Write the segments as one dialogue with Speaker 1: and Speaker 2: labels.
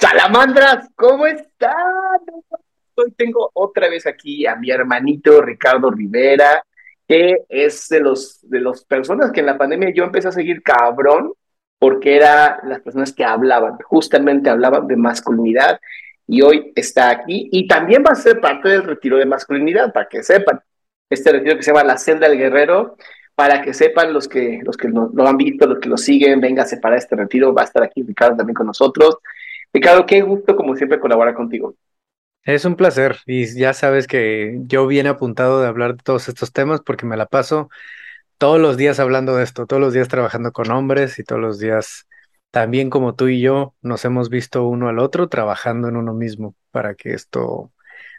Speaker 1: Salamandras, ¿cómo están? Hoy tengo otra vez aquí a mi hermanito Ricardo Rivera, que es de los de las personas que en la pandemia yo empecé a seguir cabrón, porque era las personas que hablaban, justamente hablaban de masculinidad, y hoy está aquí, y también va a ser parte del retiro de masculinidad, para que sepan, este retiro que se llama La Senda del Guerrero, para que sepan los que, los que lo, han visto, los que lo siguen, véngase para este retiro, va a estar aquí Ricardo también con nosotros. Ricardo, qué gusto como siempre colaborar contigo.
Speaker 2: Es un placer y ya sabes que yo viene apuntado de hablar de todos estos temas porque me la paso todos los días hablando de esto, todos los días trabajando con hombres y todos los días también como tú y yo nos hemos visto uno al otro trabajando en uno mismo para que esto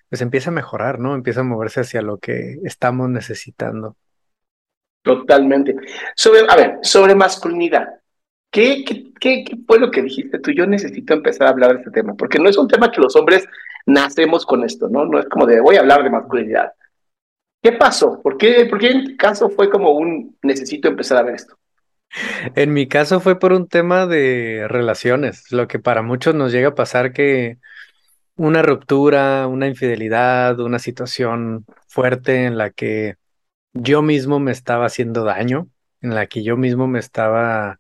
Speaker 2: pues empiece a mejorar, ¿no? Empiece a moverse hacia lo que estamos necesitando.
Speaker 1: Totalmente. Sobre, a ver, sobre masculinidad. ¿Qué, qué, qué, qué fue lo que dijiste tú? Yo necesito empezar a hablar de este tema, porque no es un tema que los hombres nacemos con esto, ¿no? No es como de voy a hablar de masculinidad. ¿Qué pasó? ¿Por qué, ¿Por qué en caso fue como un necesito empezar a ver esto?
Speaker 2: En mi caso fue por un tema de relaciones, lo que para muchos nos llega a pasar que una ruptura, una infidelidad, una situación fuerte en la que yo mismo me estaba haciendo daño, en la que yo mismo me estaba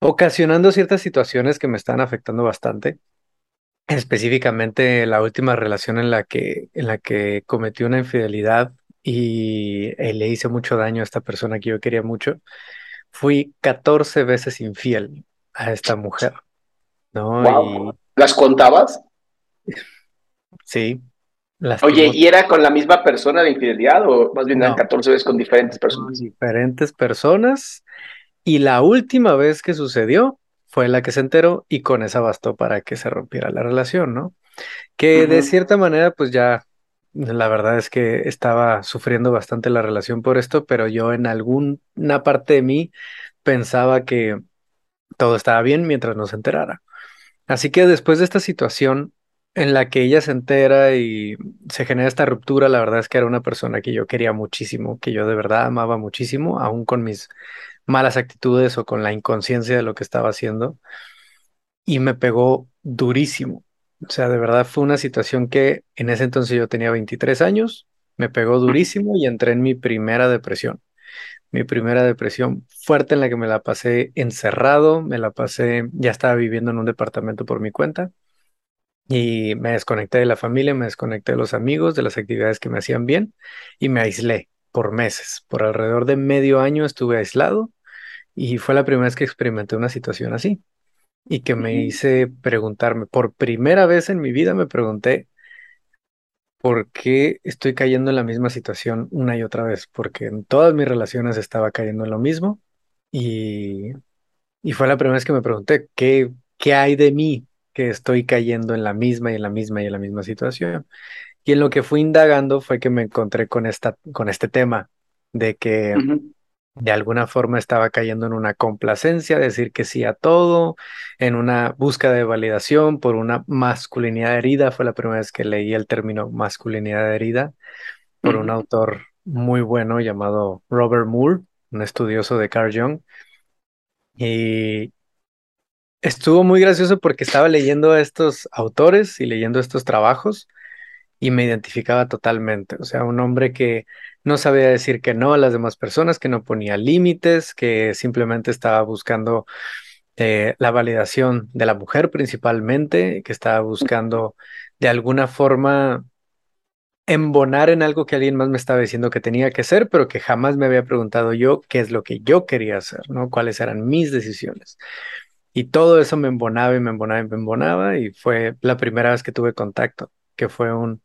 Speaker 2: ocasionando ciertas situaciones que me están afectando bastante. Específicamente la última relación en la que, en la que cometí una infidelidad y eh, le hice mucho daño a esta persona que yo quería mucho. Fui 14 veces infiel a esta mujer, ¿no?
Speaker 1: Wow. ¿Las contabas?
Speaker 2: Sí.
Speaker 1: Oye, ¿y era con la misma persona de infidelidad o más bien
Speaker 2: No.
Speaker 1: eran 14 veces con diferentes personas?
Speaker 2: diferentes personas. Y la última vez que sucedió fue la que se enteró y con esa bastó para que se rompiera la relación, ¿no? Que de cierta manera, pues ya, la verdad es que estaba sufriendo bastante la relación por esto, pero yo en alguna parte de mí pensaba que todo estaba bien mientras no se enterara. Así que después de esta situación en la que ella se entera y se genera esta ruptura, la verdad es que era una persona que yo quería muchísimo, que yo de verdad amaba muchísimo, aún con mis malas actitudes o con la inconsciencia de lo que estaba haciendo, y me pegó durísimo. O sea, de verdad fue una situación que en ese entonces yo tenía 23 años, me pegó durísimo y entré en mi primera depresión. Mi primera depresión fuerte en la que me la pasé encerrado, me la pasé, ya estaba viviendo en un departamento por mi cuenta y me desconecté de la familia, me desconecté de los amigos, de las actividades que me hacían bien y me aislé por meses. Por alrededor de medio año estuve aislado y fue la primera vez que experimenté una situación así y que me hice preguntarme, por primera vez en mi vida me pregunté por qué estoy cayendo en la misma situación una y otra vez, porque en todas mis relaciones estaba cayendo en lo mismo y, y fue la primera vez que me pregunté, ¿qué, qué hay de mí que estoy cayendo en la misma y en la misma y en la misma situación? Y en lo que fui indagando fue que me encontré con esta, con este tema de que. De alguna forma estaba cayendo en una complacencia, decir que sí a todo, en una búsqueda de validación por una masculinidad herida. Fue la primera vez que leí el término masculinidad herida por un autor muy bueno llamado Robert Moore, un estudioso de Carl Jung. Y estuvo muy gracioso porque estaba leyendo a estos autores y leyendo estos trabajos y me identificaba totalmente. O sea, un hombre que no sabía decir que no a las demás personas, que no ponía límites, que simplemente estaba buscando eh, la validación de la mujer principalmente, que estaba buscando de alguna forma embonar en algo que alguien más me estaba diciendo que tenía que hacer, pero que jamás me había preguntado yo qué es lo que yo quería hacer, ¿no? Cuáles eran mis decisiones. Y todo eso me embonaba y me embonaba y me embonaba y fue la primera vez que tuve contacto, que fue un,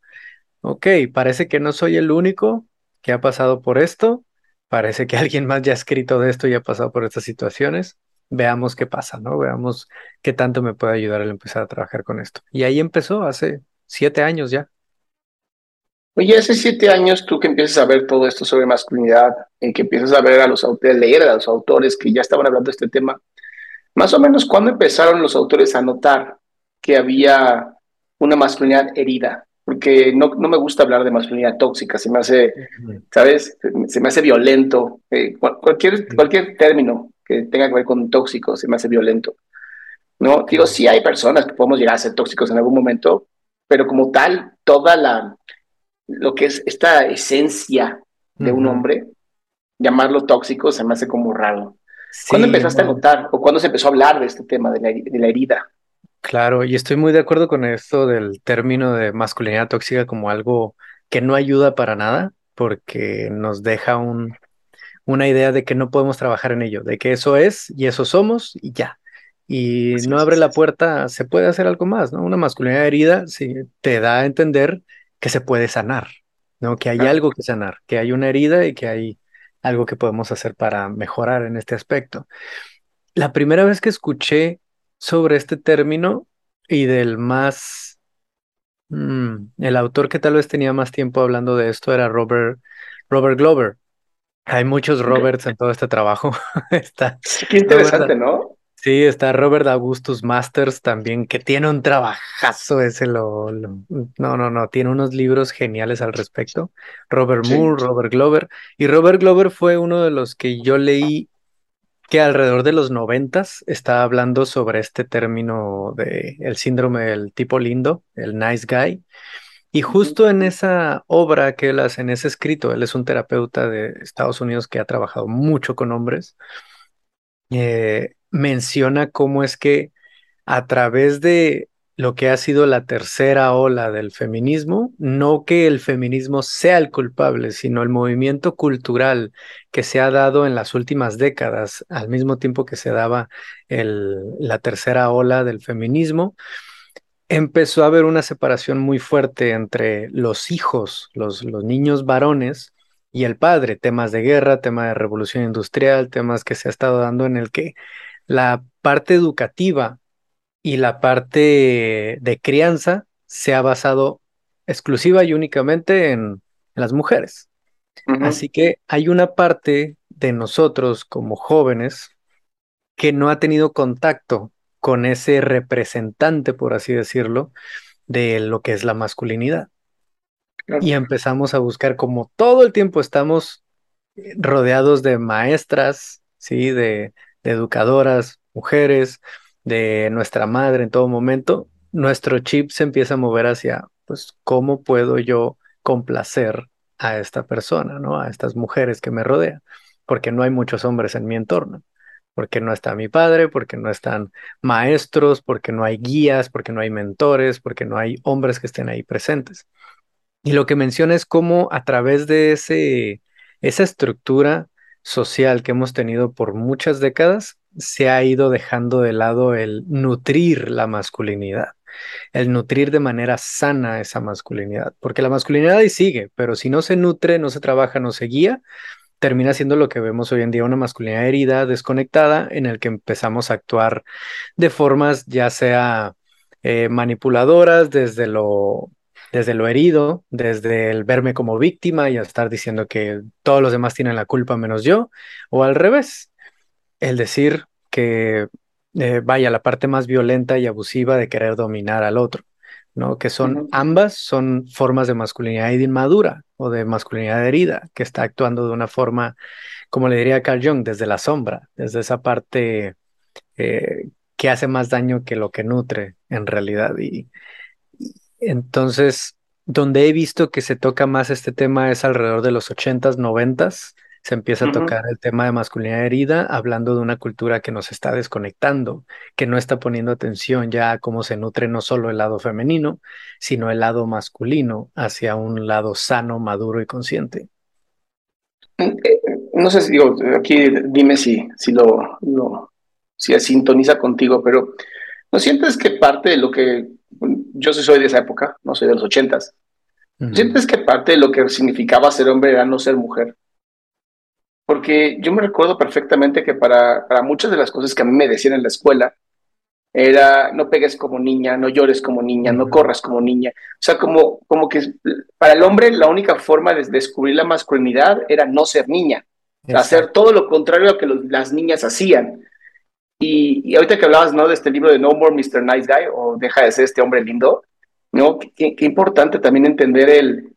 Speaker 2: ok, parece que no soy el único que ha pasado por esto, parece que alguien más ya ha escrito de esto y ha pasado por estas situaciones, veamos qué pasa, ¿no? Veamos qué tanto me puede ayudar el empezar a trabajar con esto. Y ahí empezó hace siete años ya.
Speaker 1: Oye, hace siete años tú que empiezas a ver todo esto sobre masculinidad, en que empiezas a ver a los autores, leer a los autores que ya estaban hablando de este tema, más o menos cuándo empezaron los autores a notar que había una masculinidad herida, porque no, no me gusta hablar de masculinidad tóxica, se me hace, ¿sabes? Se me hace violento. Eh, cualquier, cualquier término que tenga que ver con tóxico se me hace violento. ¿no? Digo, sí hay personas que podemos llegar a ser tóxicos en algún momento, pero como tal, toda la, lo que es esta esencia de un hombre, llamarlo tóxico se me hace como raro. ¿Cuándo empezaste a notar o cuándo se empezó a hablar de este tema de la, de la herida?
Speaker 2: Claro, y estoy muy de acuerdo con esto del término de masculinidad tóxica como algo que no ayuda para nada, porque nos deja un, una idea de que no podemos trabajar en ello, de que eso es y eso somos y ya. Y no abre la puerta, se puede hacer algo más, ¿no? Una masculinidad herida sí, te da a entender que se puede sanar, ¿no? Que hay algo que sanar, que hay una herida y que hay algo que podemos hacer para mejorar en este aspecto. La primera vez que escuché sobre este término y del más, mm, el autor que tal vez tenía más tiempo hablando de esto era Robert, Robert Glover. Hay muchos Roberts en todo este trabajo. Está
Speaker 1: Qué interesante, ¿no?
Speaker 2: Sí, está Robert Augustus Masters también, que tiene un trabajazo ese, lo, no, no, no, tiene unos libros geniales al respecto. Robert Moore, Robert Glover. Y Robert Glover fue uno de los que yo leí que alrededor de los noventas estaba hablando sobre este término de el síndrome del tipo lindo, el nice guy. Y justo en esa obra que él hace, en ese escrito, él es un terapeuta de Estados Unidos que ha trabajado mucho con hombres. Eh, menciona cómo es que a través de lo que ha sido la tercera ola del feminismo, no que el feminismo sea el culpable, sino el movimiento cultural que se ha dado en las últimas décadas, al mismo tiempo que se daba el, la tercera ola del feminismo, empezó a haber una separación muy fuerte entre los hijos, los, los niños varones, y el padre, temas de guerra, tema de revolución industrial, temas que se ha estado dando en el que la parte educativa y la parte de crianza se ha basado exclusiva y únicamente en, las mujeres. Así que hay una parte de nosotros como jóvenes que no ha tenido contacto con ese representante, por así decirlo, de lo que es la masculinidad. Y empezamos a buscar, como todo el tiempo estamos rodeados de maestras, ¿sí? De, de educadoras, mujeres, de nuestra madre en todo momento, nuestro chip se empieza a mover hacia, pues, ¿cómo puedo yo complacer a esta persona, ¿no? A estas mujeres que me rodean, porque no hay muchos hombres en mi entorno, porque no está mi padre, porque no están maestros, porque no hay guías, porque no hay mentores, porque no hay hombres que estén ahí presentes. Y lo que menciona es cómo a través de ese, esa estructura social que hemos tenido por muchas décadas, se ha ido dejando de lado el nutrir la masculinidad, el nutrir de manera sana esa masculinidad, porque la masculinidad ahí sigue, pero si no se nutre, no se trabaja, no se guía, termina siendo lo que vemos hoy en día, una masculinidad herida, desconectada, en el que empezamos a actuar de formas ya sea eh, manipuladoras desde lo desde lo herido, desde el verme como víctima y a estar diciendo que todos los demás tienen la culpa menos yo, o al revés, el decir que eh, vaya la parte más violenta y abusiva de querer dominar al otro, ¿no? Que son ambas son formas de masculinidad inmadura o de masculinidad herida, que está actuando de una forma, como le diría Carl Jung, desde la sombra, desde esa parte eh, que hace más daño que lo que nutre en realidad. Y, entonces, donde he visto que se toca más este tema es alrededor de los 80s, 90s. Se empieza a tocar el tema de masculinidad herida, hablando de una cultura que nos está desconectando, que no está poniendo atención ya a cómo se nutre no solo el lado femenino, sino el lado masculino hacia un lado sano, maduro y consciente.
Speaker 1: Eh, no sé si digo, aquí dime si, si lo, lo si sintoniza contigo, pero ¿no sientes que parte de lo que yo soy de esa época, no soy de los ochentas. ¿Sientes que parte de lo que significaba ser hombre era no ser mujer? Porque yo me recuerdo perfectamente que para, para muchas de las cosas que a mí me decían en la escuela, era no pegues como niña, no llores como niña, no corras como niña. O sea, como, como que para el hombre la única forma de descubrir la masculinidad era no ser niña, hacer todo lo contrario a que las niñas hacían. Y, ahorita que hablabas, ¿no? De este libro de No More Mr. Nice Guy o Deja de ser este hombre lindo, ¿no? Qué, importante también entender el,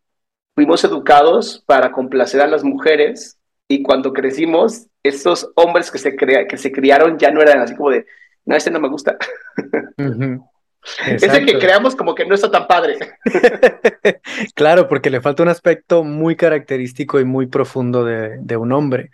Speaker 1: fuimos educados para complacer a las mujeres y cuando crecimos, estos hombres que se, crea, que se criaron ya no eran así como de, no, este no me gusta. Ese que creamos como que no está tan padre.
Speaker 2: claro, porque le falta un aspecto muy característico y muy profundo de, de un hombre.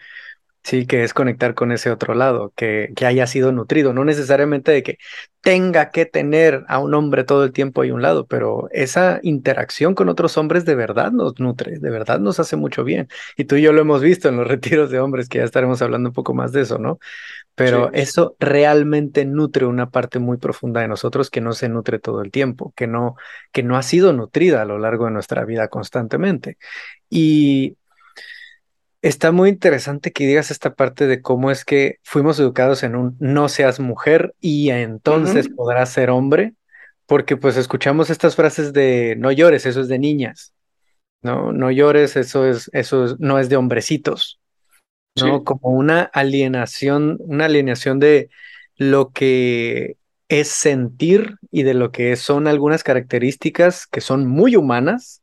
Speaker 2: Sí, que es conectar con ese otro lado, que, que, haya sido nutrido, no necesariamente de que tenga que tener a un hombre todo el tiempo ahí a un lado, pero esa interacción con otros hombres de verdad nos nutre, de verdad nos hace mucho bien. Y tú y yo lo hemos visto en los retiros de hombres, que ya estaremos hablando un poco más de eso, ¿no? Pero eso realmente nutre una parte muy profunda de nosotros que no se nutre todo el tiempo, que no, que no ha sido nutrida a lo largo de nuestra vida constantemente. Y Está muy interesante que digas esta parte de cómo es que fuimos educados en un no seas mujer y entonces podrás ser hombre, porque pues escuchamos estas frases de no llores, eso es de niñas, no, no llores, eso es, eso no es de hombrecitos, ¿no? Como una alienación, una alienación de lo que es sentir y de lo que son algunas características que son muy humanas,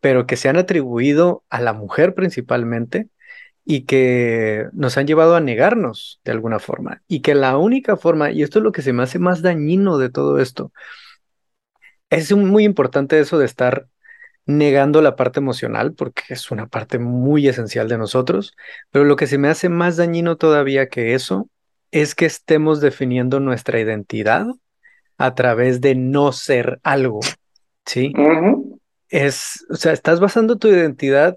Speaker 2: pero que se han atribuido a la mujer principalmente y que nos han llevado a negarnos de alguna forma. Y que la única forma, y esto es lo que se me hace más dañino de todo esto, es muy importante eso de estar negando la parte emocional, porque es una parte muy esencial de nosotros, pero lo que se me hace más dañino todavía que eso es que estemos definiendo nuestra identidad a través de no ser algo, ¿sí? Es, o sea, estás basando tu identidad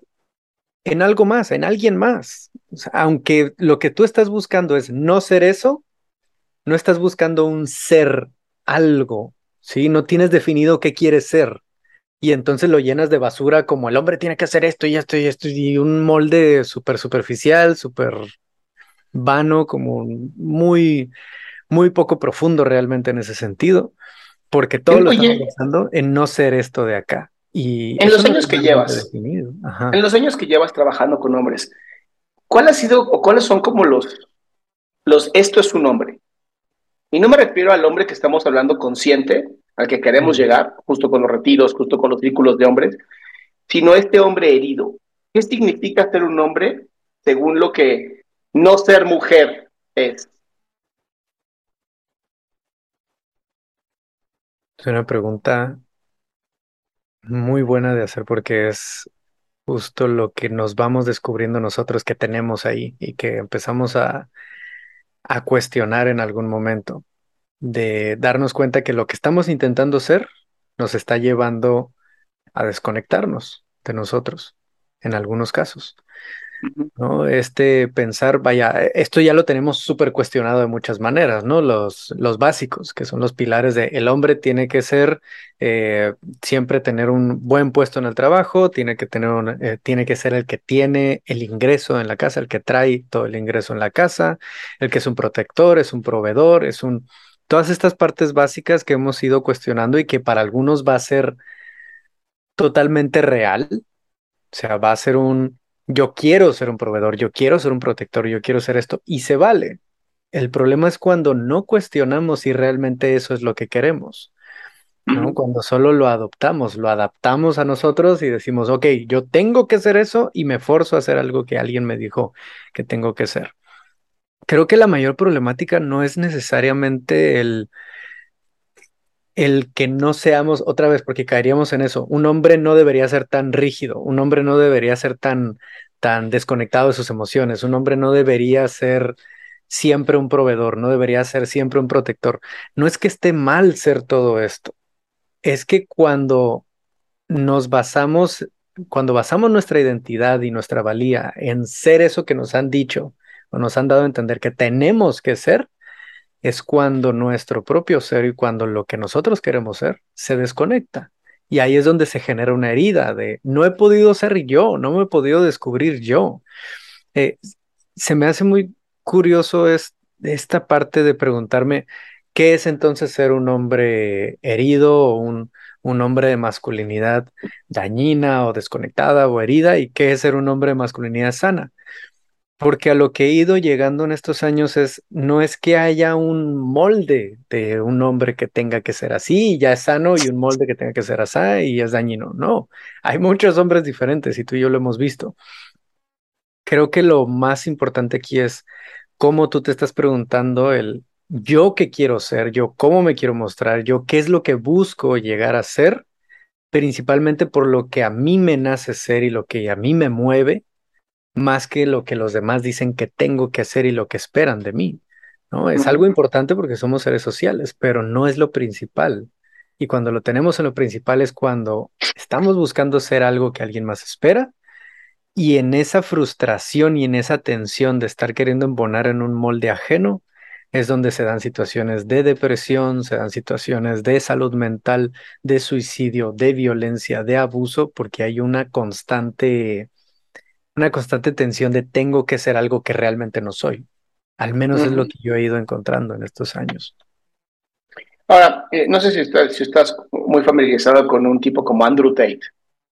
Speaker 2: en algo más, en alguien más. aunque lo que tú estás buscando es no ser eso, no estás buscando un ser algo, ¿sí? No tienes definido qué quieres ser. Y entonces lo llenas de basura como el hombre tiene que hacer esto y esto y esto y un molde súper superficial, súper vano, como muy, muy poco profundo realmente en ese sentido, porque todo lo estamos pensando en no ser esto de acá. Y
Speaker 1: en los años que llevas, en los años que llevas trabajando con hombres, ¿cuál ha sido o cuáles son como los, los esto es un hombre? Y no me refiero al hombre que estamos hablando consciente, al que queremos llegar, justo con los retiros, justo con los círculos de hombres, sino este hombre herido. ¿Qué significa ser un hombre según lo que no ser mujer es?
Speaker 2: Es una pregunta muy buena de hacer porque es justo lo que nos vamos descubriendo nosotros que tenemos ahí y que empezamos a, a cuestionar en algún momento, de darnos cuenta que lo que estamos intentando ser nos está llevando a desconectarnos de nosotros en algunos casos. ¿No? Este pensar, vaya, e, esto ya lo tenemos súper cuestionado de muchas maneras, ¿no? Los, los básicos, que son los pilares de el hombre tiene que ser, eh, siempre tener un buen puesto en el trabajo, tiene que tener eh, tiene que ser el que tiene el ingreso en la casa, el que trae todo el ingreso en la casa, el que es un protector, es un proveedor, es un... Todas estas partes básicas que hemos ido cuestionando y que para algunos va a ser totalmente real. O sea, va a ser un, yo quiero ser un proveedor, yo quiero ser un protector, yo quiero ser esto, y se vale. El problema es cuando no cuestionamos si realmente eso es lo que queremos. ¿no? Cuando solo lo adoptamos, lo adaptamos a nosotros y decimos, ok, yo tengo que hacer eso y me forzo a hacer algo que alguien me dijo que tengo que hacer. Creo que la mayor problemática no es necesariamente el, el que no seamos otra vez, porque caeríamos en eso. Un hombre no debería ser tan rígido, un hombre no debería ser tan, tan desconectado de sus emociones, un hombre no debería ser siempre un proveedor, no debería ser siempre un protector. No es que esté mal ser todo esto, es que cuando nos basamos, cuando basamos nuestra identidad y nuestra valía en ser eso que nos han dicho o nos han dado a entender que tenemos que ser, es cuando nuestro propio ser y cuando lo que nosotros queremos ser se desconecta. Y ahí es donde se genera una herida de no he podido ser yo, no me he podido descubrir yo. Eh, se me hace muy curioso es, esta parte de preguntarme ¿Qué es entonces ser un hombre herido o un, un hombre de masculinidad dañina o desconectada o herida? ¿Y qué es ser un hombre de masculinidad sana? Porque a lo que he ido llegando en estos años es, no es que haya un molde de un hombre que tenga que ser así ya es sano y un molde que tenga que ser así y es dañino. No, hay muchos hombres diferentes y tú y yo lo hemos visto. Creo que lo más importante aquí es cómo tú te estás preguntando el yo qué quiero ser, yo cómo me quiero mostrar, yo qué es lo que busco llegar a ser, principalmente por lo que a mí me nace ser y lo que a mí me mueve, más que lo que los demás dicen que tengo que hacer y lo que esperan de mí. ¿no? Es algo importante porque somos seres sociales, pero no es lo principal. Y cuando lo tenemos en lo principal es cuando estamos buscando ser algo que alguien más espera y en esa frustración y en esa tensión de estar queriendo embonar en un molde ajeno, es donde se dan situaciones de depresión, se dan situaciones de salud mental, de suicidio, de violencia, de abuso, porque hay una constante, una constante tensión de tengo que ser algo que realmente no soy. Al menos es lo que yo he ido encontrando en estos años.
Speaker 1: Ahora, eh, no sé si estás, si estás muy familiarizado con un tipo como Andrew Tate.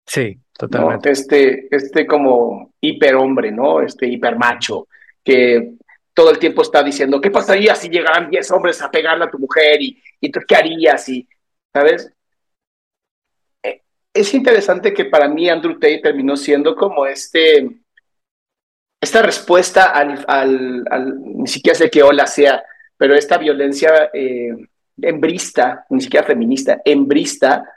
Speaker 2: Sí, totalmente.
Speaker 1: Este, este como hiperhombre, ¿no? Este hipermacho, que todo el tiempo está diciendo, ¿qué pasaría si llegaran 10 hombres a pegarle a tu mujer? ¿Y, y tú qué harías? Y, ¿Sabes? Es interesante que para mí Andrew Tate terminó siendo como este, esta respuesta al, al, ni siquiera sé qué ola sea, pero esta violencia eh, embrista, ni siquiera feminista, embrista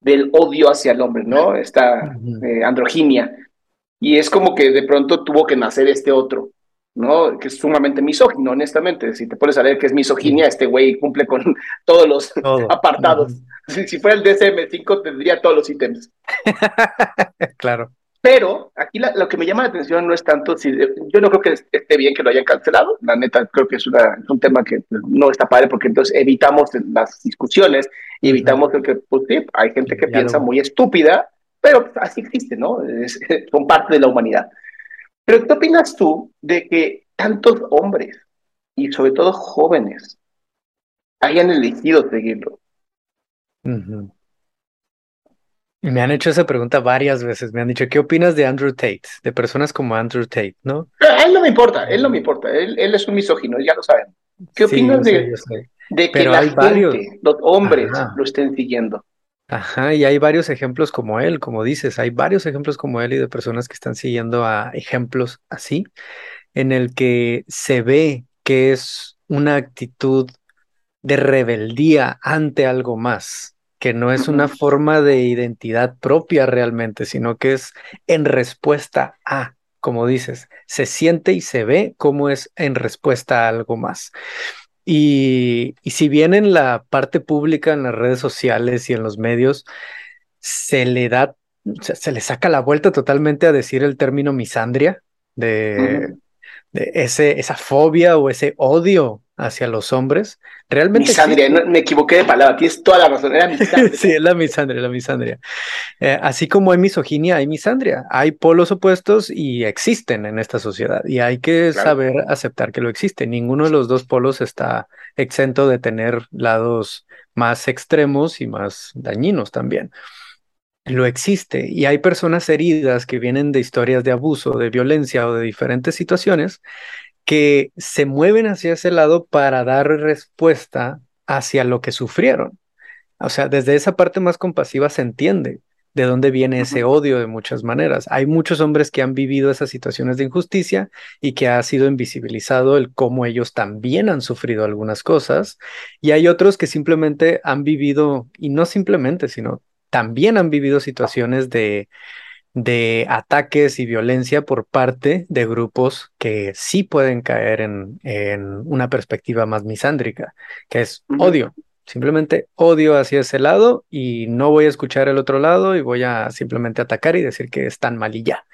Speaker 1: del odio hacia el hombre, ¿no? Esta eh, androginia. Y es como que de pronto tuvo que nacer este otro. ¿No? Que es sumamente misógino, honestamente. Si te pones a leer que es misoginia, este güey cumple con todos los apartados. si, fuera el DSM-5, tendría todos los ítems.
Speaker 2: claro.
Speaker 1: Pero aquí lo que me llama la atención no es tanto si yo no creo que esté bien que lo hayan cancelado. La neta, creo que es, una, un tema que pues, no está padre porque entonces evitamos las discusiones y evitamos que, pues sí, hay gente que piensa muy estúpida, pero así existe, ¿no? son parte de la humanidad. Pero ¿qué opinas tú de que tantos hombres y sobre todo jóvenes hayan elegido seguirlo?
Speaker 2: Me han hecho esa pregunta varias veces. Me han dicho, ¿qué opinas de Andrew Tate? De personas como Andrew Tate, ¿no?
Speaker 1: A él no me importa, él no me importa. Él, es un misógino, ya lo saben. ¿Qué opinas de, que la gente, los hombres, lo estén siguiendo?
Speaker 2: Ajá, y hay varios ejemplos como él, como dices, hay varios ejemplos como él y de personas que están siguiendo a ejemplos así, en el que se ve que es una actitud de rebeldía ante algo más, que no es una forma de identidad propia realmente, sino que es en respuesta a, como dices, se siente y se ve como es en respuesta a algo más. Y, si bien en la parte pública, en las redes sociales y en los medios, se le da, se, le saca la vuelta totalmente a decir el término misandria, de, ese, esa fobia o ese odio hacia los hombres. Realmente.
Speaker 1: Misandria, me equivoqué de palabra, tienes toda la razón, era misandria.
Speaker 2: sí, es la misandria, la misandria. Eh, así como hay misoginia, hay misandria. Hay polos opuestos y existen en esta sociedad y hay que saber aceptar que lo existe. Ninguno de los dos polos está exento de tener lados más extremos y más dañinos también. Lo existe y hay personas heridas que vienen de historias de abuso, de violencia o de diferentes situaciones que se mueven hacia ese lado para dar respuesta hacia lo que sufrieron. O sea, desde esa parte más compasiva se entiende de dónde viene ese odio de muchas maneras. Hay muchos hombres que han vivido esas situaciones de injusticia y que ha sido invisibilizado el cómo ellos también han sufrido algunas cosas. Y hay otros que simplemente han vivido, y no simplemente, sino también han vivido situaciones de, de ataques y violencia por parte de grupos que sí pueden caer en, en una perspectiva más misándrica, que es odio. Simplemente odio hacia ese lado y no voy a escuchar el otro lado y voy a simplemente atacar y decir que es tan mal y ya.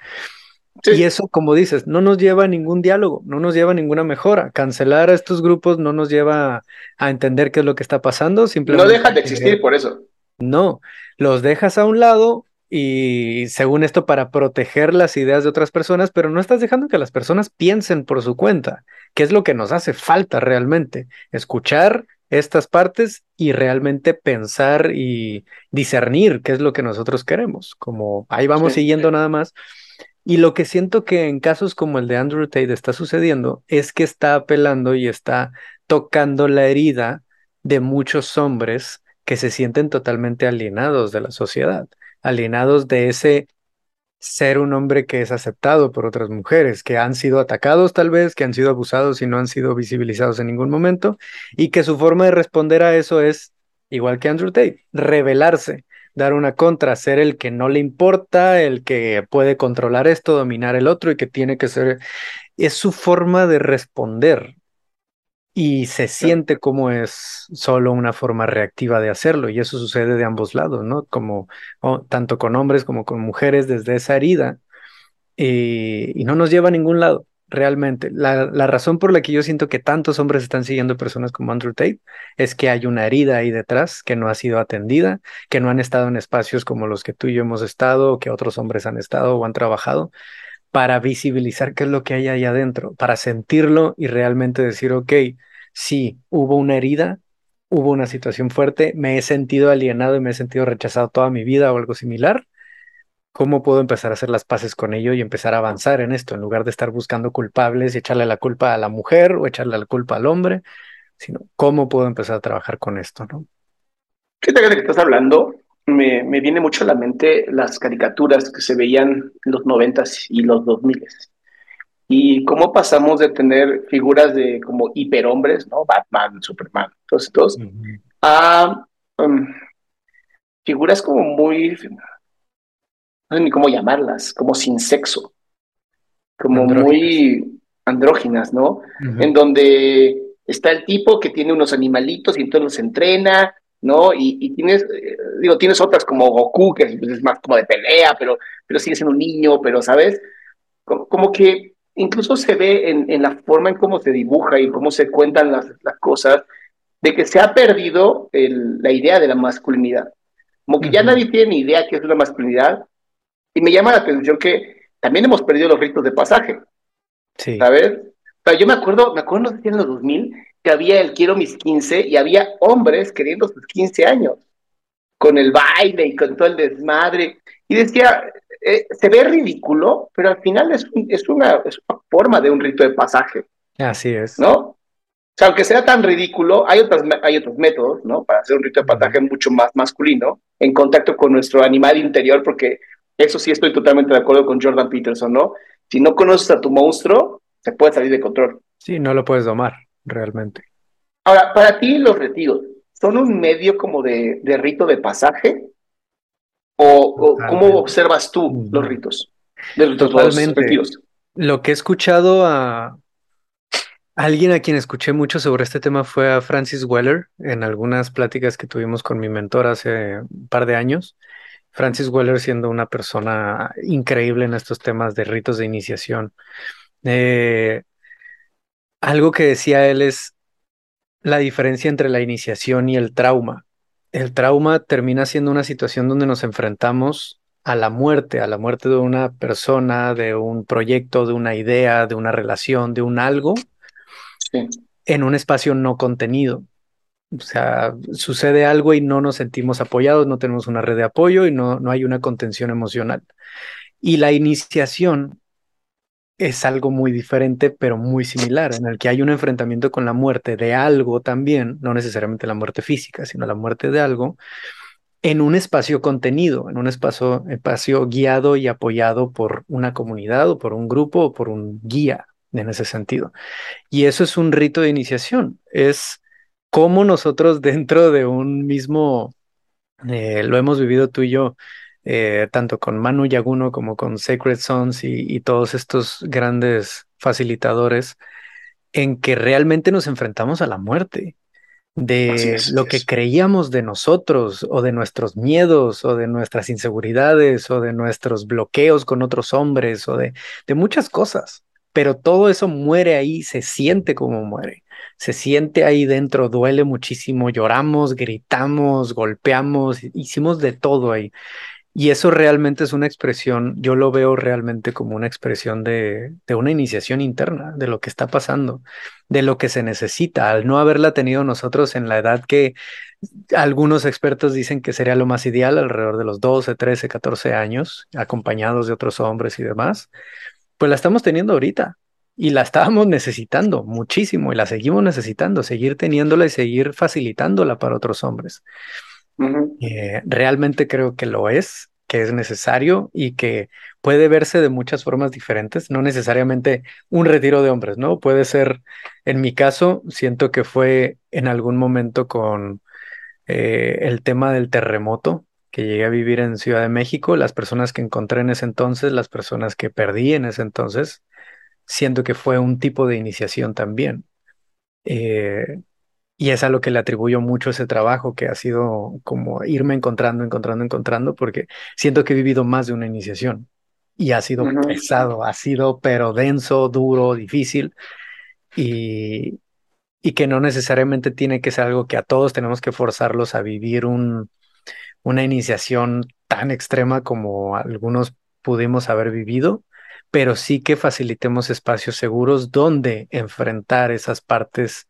Speaker 2: Y eso, como dices, no nos lleva a ningún diálogo, no nos lleva a ninguna mejora. Cancelar a estos grupos no nos lleva a entender qué es lo que está pasando. Simplemente
Speaker 1: no dejan de existir por eso.
Speaker 2: No, los dejas a un lado y según esto para proteger las ideas de otras personas, pero no estás dejando que las personas piensen por su cuenta, que es lo que nos hace falta realmente, escuchar estas partes y realmente pensar y discernir qué es lo que nosotros queremos, como ahí vamos siguiendo nada más. Y lo que siento que en casos como el de Andrew Tate está sucediendo es que está apelando y está tocando la herida de muchos hombres que se sienten totalmente alienados de la sociedad, alienados de ese ser un hombre que es aceptado por otras mujeres, que han sido atacados tal vez, que han sido abusados y no han sido visibilizados en ningún momento, y que su forma de responder a eso es, igual que Andrew Tate, rebelarse, dar una contra, ser el que no le importa, el que puede controlar esto, dominar el otro y que tiene que ser, es su forma de responder y se siente como es solo una forma reactiva de hacerlo y eso sucede de ambos lados, ¿no? Como tanto con hombres como con mujeres desde esa herida eh, y no nos lleva a ningún lado realmente. La, la, razón por la que yo siento que tantos hombres están siguiendo personas como Andrew Tate es que hay una herida ahí detrás que no ha sido atendida, que no han estado en espacios como los que tú y yo hemos estado, o que otros hombres han estado o han trabajado para visibilizar qué es lo que hay ahí adentro, para sentirlo y realmente decir, ok, sí, hubo una herida, hubo una situación fuerte, me he sentido alienado y me he sentido rechazado toda mi vida o algo similar. ¿Cómo puedo empezar a hacer las paces con ello y empezar a avanzar en esto en lugar de estar buscando culpables y echarle la culpa a la mujer o echarle la culpa al hombre? Sino, ¿cómo puedo empezar a trabajar con esto? ¿no?
Speaker 1: ¿Qué te que estás hablando? Me, me, viene mucho a la mente las caricaturas que se veían en los noventas y los dos miles. Y cómo pasamos de tener figuras de como hiperhombres, ¿no? Batman, Superman, todos estos, a um, figuras como muy, no sé ni cómo llamarlas, como sin sexo, como muy andróginas, ¿no? En donde está el tipo que tiene unos animalitos y entonces los entrena ¿no? Y, tienes, eh, digo, tienes otras como Goku, que es más como de pelea, pero, pero sigue siendo un niño, pero, ¿sabes? Como, que incluso se ve en, en, la forma en cómo se dibuja y cómo se cuentan las, las cosas, de que se ha perdido el, la idea de la masculinidad. Como que ya nadie tiene ni idea qué es una masculinidad. Y me llama la atención que también hemos perdido los ritos de pasaje. Sí. ¿Sabes? Pero yo me acuerdo, me acuerdo, no sé si en los 2000, que había el Quiero mis 15 y había hombres queriendo sus 15 años, con el baile y con todo el desmadre. Y decía, eh, se ve ridículo, pero al final es, es, una, es, una, forma de un rito de pasaje.
Speaker 2: Así es.
Speaker 1: ¿No? O sea, aunque sea tan ridículo, hay, otras, hay otros métodos, ¿no? Para hacer un rito de pasaje mucho más masculino, en contacto con nuestro animal interior, porque eso sí estoy totalmente de acuerdo con Jordan Peterson, ¿no? Si no conoces a tu monstruo, se puede salir de control.
Speaker 2: Sí, no lo puedes domar realmente.
Speaker 1: Ahora, para ti los retiros, ¿son un medio como de, de rito de pasaje? ¿O, cómo observas tú los ritos?
Speaker 2: De Totalmente. retiros? Lo que he escuchado a alguien a quien escuché mucho sobre este tema fue a Francis Weller en algunas pláticas que tuvimos con mi mentor hace un par de años. Francis Weller siendo una persona increíble en estos temas de ritos de iniciación. Eh, algo que decía él es la diferencia entre la iniciación y el trauma. El trauma termina siendo una situación donde nos enfrentamos a la muerte, a la muerte de una persona, de un proyecto, de una idea, de una relación, de un algo, en un espacio no contenido. O sea, sucede algo y no nos sentimos apoyados, no tenemos una red de apoyo y no, no hay una contención emocional. Y la iniciación es algo muy diferente, pero muy similar, en el que hay un enfrentamiento con la muerte de algo también, no necesariamente la muerte física, sino la muerte de algo, en un espacio contenido, en un espacio, espacio guiado y apoyado por una comunidad o por un grupo o por un guía en ese sentido. Y eso es un rito de iniciación, es cómo nosotros dentro de un mismo, eh, lo hemos vivido tú y yo, eh, tanto con Manu Yaguno como con Sacred Sons y, todos estos grandes facilitadores, en que realmente nos enfrentamos a la muerte de lo que creíamos de nosotros o de nuestros miedos o de nuestras inseguridades o de nuestros bloqueos con otros hombres o de, de muchas cosas. Pero todo eso muere ahí, se siente como muere, se siente ahí dentro, duele muchísimo, lloramos, gritamos, golpeamos, hicimos de todo ahí. Y eso realmente es una expresión, yo lo veo realmente como una expresión de, una iniciación interna, de lo que está pasando, de lo que se necesita, al no haberla tenido nosotros en la edad que algunos expertos dicen que sería lo más ideal, alrededor de los 12, 13, 14 años, acompañados de otros hombres y demás, pues la estamos teniendo ahorita y la estábamos necesitando muchísimo y la seguimos necesitando, seguir teniéndola y seguir facilitándola para otros hombres. Eh, realmente creo que lo es, que es necesario y que puede verse de muchas formas diferentes, no necesariamente un retiro de hombres, ¿no? Puede ser, en mi caso, siento que fue en algún momento con eh, el tema del terremoto que llegué a vivir en Ciudad de México, las personas que encontré en ese entonces, las personas que perdí en ese entonces, siento que fue un tipo de iniciación también. Eh, y es a lo que le atribuyo mucho ese trabajo, que ha sido como irme encontrando, encontrando, encontrando, porque siento que he vivido más de una iniciación y ha sido pesado, ha sido pero denso, duro, difícil y, y que no necesariamente tiene que ser algo que a todos tenemos que forzarlos a vivir un, una iniciación tan extrema como algunos pudimos haber vivido, pero sí que facilitemos espacios seguros donde enfrentar esas partes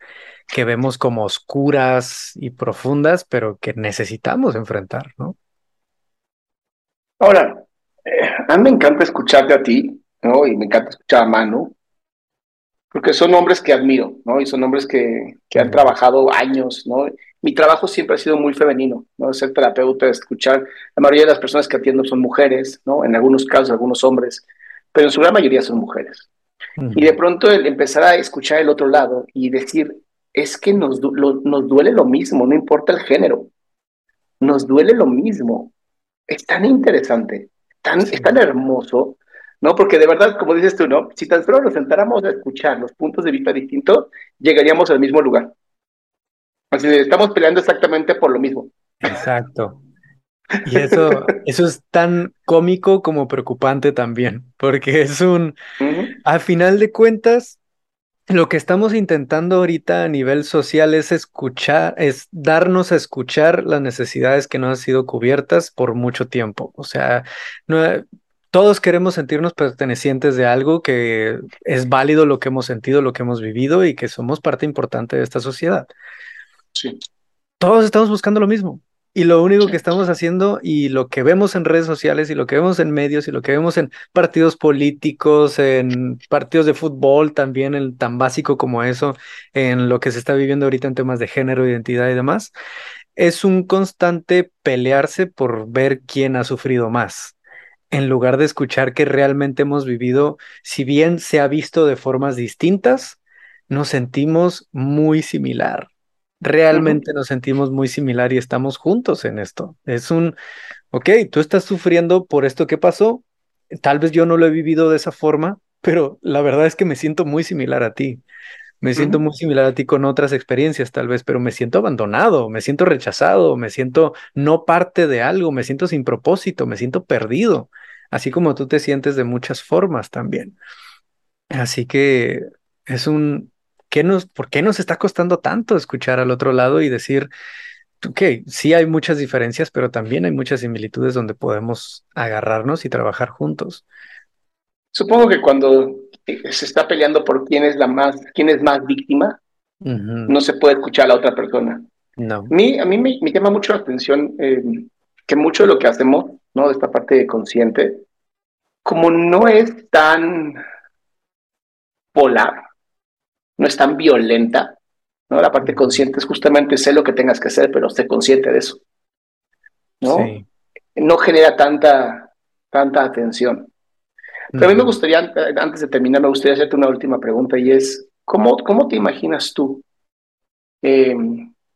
Speaker 2: que vemos como oscuras y profundas, pero que necesitamos enfrentar, ¿no?
Speaker 1: Ahora, eh, a mí me encanta escucharte a ti, ¿no? Y me encanta escuchar a Manu, porque son hombres que admiro, ¿no? Y son hombres que, que han trabajado años, ¿no? Mi trabajo siempre ha sido muy femenino, ¿no? Ser terapeuta, escuchar. La mayoría de las personas que atiendo son mujeres, ¿no? En algunos casos, algunos hombres pero en su gran mayoría son mujeres. Y de pronto el empezar a escuchar el otro lado y decir, es que nos, nos duele lo mismo, no importa el género, nos duele lo mismo. Es tan interesante, tan, es tan hermoso, ¿no? Porque de verdad, como dices tú, ¿no? Si tan solo nos sentáramos a escuchar los puntos de vista distintos, llegaríamos al mismo lugar. Así estamos peleando exactamente por lo mismo.
Speaker 2: Exacto. Y eso, eso es tan cómico como preocupante también, porque es un, a final de cuentas, lo que estamos intentando ahorita a nivel social es escuchar, es darnos a escuchar las necesidades que no han sido cubiertas por mucho tiempo. O sea, no, todos queremos sentirnos pertenecientes de algo que es válido lo que hemos sentido, lo que hemos vivido y que somos parte importante de esta sociedad.
Speaker 1: Sí.
Speaker 2: Todos estamos buscando lo mismo. Y lo único que estamos haciendo y lo que vemos en redes sociales y lo que vemos en medios y lo que vemos en partidos políticos, en partidos de fútbol también, en tan básico como eso, en lo que se está viviendo ahorita en temas de género, identidad y demás, es un constante pelearse por ver quién ha sufrido más, en lugar de escuchar que realmente hemos vivido, si bien se ha visto de formas distintas, nos sentimos muy similar realmente nos sentimos muy similar y estamos juntos en esto. Es un, ok, tú estás sufriendo por esto que pasó, tal vez yo no lo he vivido de esa forma, pero la verdad es que me siento muy similar a ti. Me siento muy similar a ti con otras experiencias tal vez, pero me siento abandonado, me siento rechazado, me siento no parte de algo, me siento sin propósito, me siento perdido, así como tú te sientes de muchas formas también. Así que es un, nos, ¿por qué nos está costando tanto escuchar al otro lado y decir, ok, sí hay muchas diferencias, pero también hay muchas similitudes donde podemos agarrarnos y trabajar juntos?
Speaker 1: Supongo que cuando se está peleando por quién es la más, quién es más víctima, no se puede escuchar a la otra persona.
Speaker 2: No.
Speaker 1: A mí, a mí me, me llama mucho la atención eh, que mucho de lo que hacemos, ¿no? De esta parte consciente, como no es tan polar, no es tan violenta, ¿no? La parte consciente es justamente sé lo que tengas que hacer, pero sé consciente de eso, ¿no?
Speaker 2: Sí.
Speaker 1: No genera tanta, tanta atención. Pero a mí me gustaría, eh, antes de terminar, me gustaría hacerte una última pregunta y es, ¿cómo, cómo te imaginas tú? eh,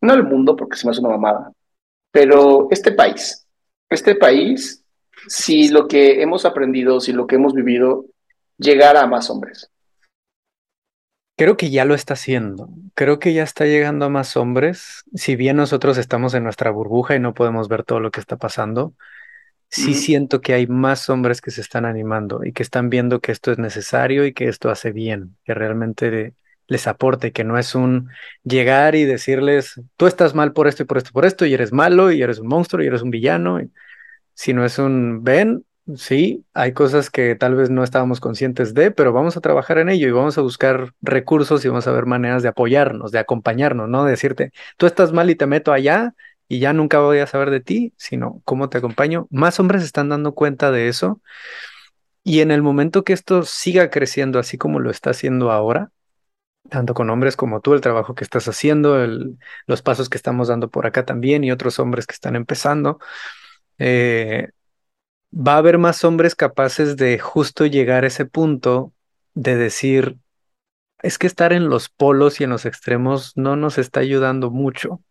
Speaker 1: no el mundo, porque se me hace una mamada, pero este país, este país, si lo que hemos aprendido, si lo que hemos vivido, llegara a más hombres.
Speaker 2: Creo que ya lo está haciendo. Creo que ya está llegando a más hombres. Si bien nosotros estamos en nuestra burbuja y no podemos ver todo lo que está pasando, sí siento que hay más hombres que se están animando y que están viendo que esto es necesario y que esto hace bien, que realmente les aporte, que no es un llegar y decirles, tú estás mal por esto y por esto y por esto, y eres malo, y eres un monstruo, y eres un villano, sino es un, ven, sí, hay cosas que tal vez no estábamos conscientes de, pero vamos a trabajar en ello y vamos a buscar recursos y vamos a ver maneras de apoyarnos, de acompañarnos, no decirte, tú estás mal y te meto allá y ya nunca voy a saber de ti, sino cómo te acompaño. Más hombres están dando cuenta de eso y en el momento que esto siga creciendo así como lo está haciendo ahora, tanto con hombres como tú, el trabajo que estás haciendo, los pasos que estamos dando por acá también y otros hombres que están empezando, eh, va a haber más hombres capaces de justo llegar a ese punto de decir, es que estar en los polos y en los extremos no nos está ayudando mucho.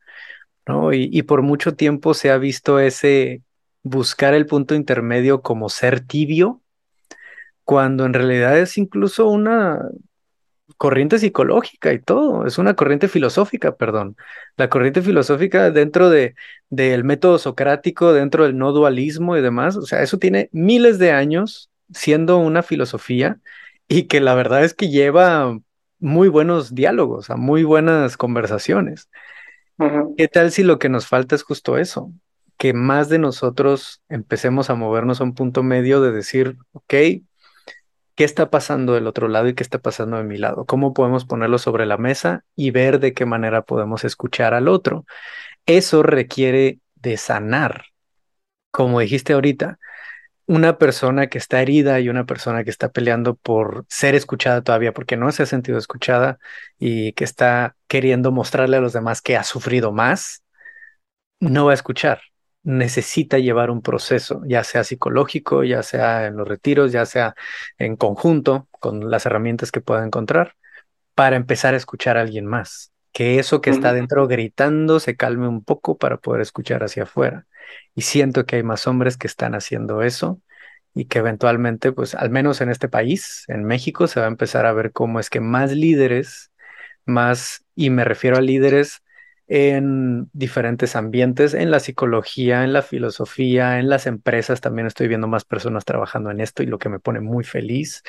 Speaker 2: ¿no? Y, y por mucho tiempo se ha visto ese buscar el punto intermedio como ser tibio, cuando en realidad es incluso una corriente psicológica y todo, es una corriente filosófica, perdón. La corriente filosófica dentro de, del método socrático, dentro del no dualismo y demás, o sea, eso tiene miles de años siendo una filosofía y que la verdad es que lleva muy buenos diálogos, a muy buenas conversaciones.
Speaker 1: Ujú.
Speaker 2: ¿Qué tal si lo que nos falta es justo eso? Que más de nosotros empecemos a movernos a un punto medio de decir, ok, ¿qué está pasando del otro lado y qué está pasando de mi lado? ¿Cómo podemos ponerlo sobre la mesa y ver de qué manera podemos escuchar al otro? Eso requiere de sanar. Como dijiste ahorita, una persona que está herida y una persona que está peleando por ser escuchada todavía porque no se ha sentido escuchada y que está queriendo mostrarle a los demás que ha sufrido más, no va a escuchar. Necesita llevar un proceso, ya sea psicológico, ya sea en los retiros, ya sea en conjunto con las herramientas que pueda encontrar, para empezar a escuchar a alguien más. Que eso que está dentro gritando se calme un poco para poder escuchar hacia afuera. Y siento que hay más hombres que están haciendo eso y que eventualmente, pues al menos en este país, en México, se va a empezar a ver cómo es que más líderes, más, y me refiero a líderes en diferentes ambientes, en la psicología, en la filosofía, en las empresas, también estoy viendo más personas trabajando en esto y lo que me pone muy feliz.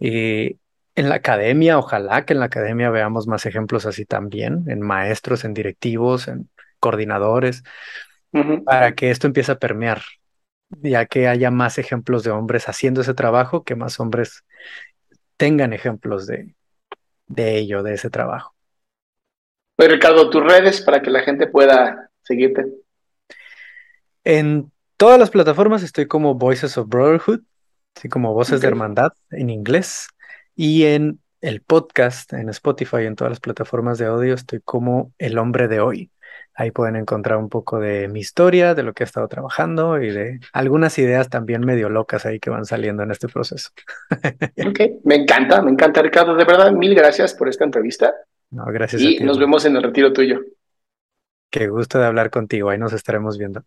Speaker 2: Eh, en la academia, ojalá que en la academia veamos más ejemplos así también, en maestros, en directivos, en coordinadores, para que esto empiece a permear, ya que haya más ejemplos de hombres haciendo ese trabajo, que más hombres tengan ejemplos de, de ello, de ese trabajo.
Speaker 1: Oye, Ricardo, tus redes para que la gente pueda seguirte.
Speaker 2: En todas las plataformas estoy como Voices of Brotherhood, así como Voces de Hermandad en inglés, y en el podcast, en Spotify, en todas las plataformas de audio, estoy como El Hombre de Hoy. Ahí pueden encontrar un poco de mi historia, de lo que he estado trabajando y de algunas ideas también medio locas ahí que van saliendo en este proceso.
Speaker 1: Ok, me encanta, me encanta, Ricardo. De verdad, mil gracias por esta entrevista
Speaker 2: No, gracias a
Speaker 1: y
Speaker 2: ti.
Speaker 1: nos vemos en el retiro tuyo.
Speaker 2: Qué gusto de hablar contigo. Ahí nos estaremos viendo.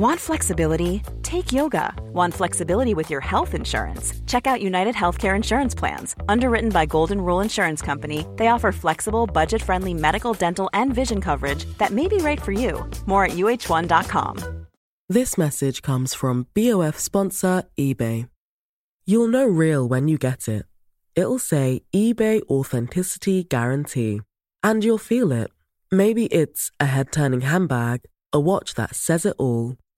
Speaker 3: Want flexibility? Take yoga. Want flexibility with your health insurance? Check out United Healthcare Insurance Plans. Underwritten by Golden Rule Insurance Company, they offer flexible, budget friendly medical, dental, and vision coverage that may be right for you. More at uh1.com.
Speaker 4: This message comes from BOF sponsor eBay. You'll know real when you get it. It'll say eBay Authenticity Guarantee. And you'll feel it. Maybe it's a head turning handbag, A watch that says it all,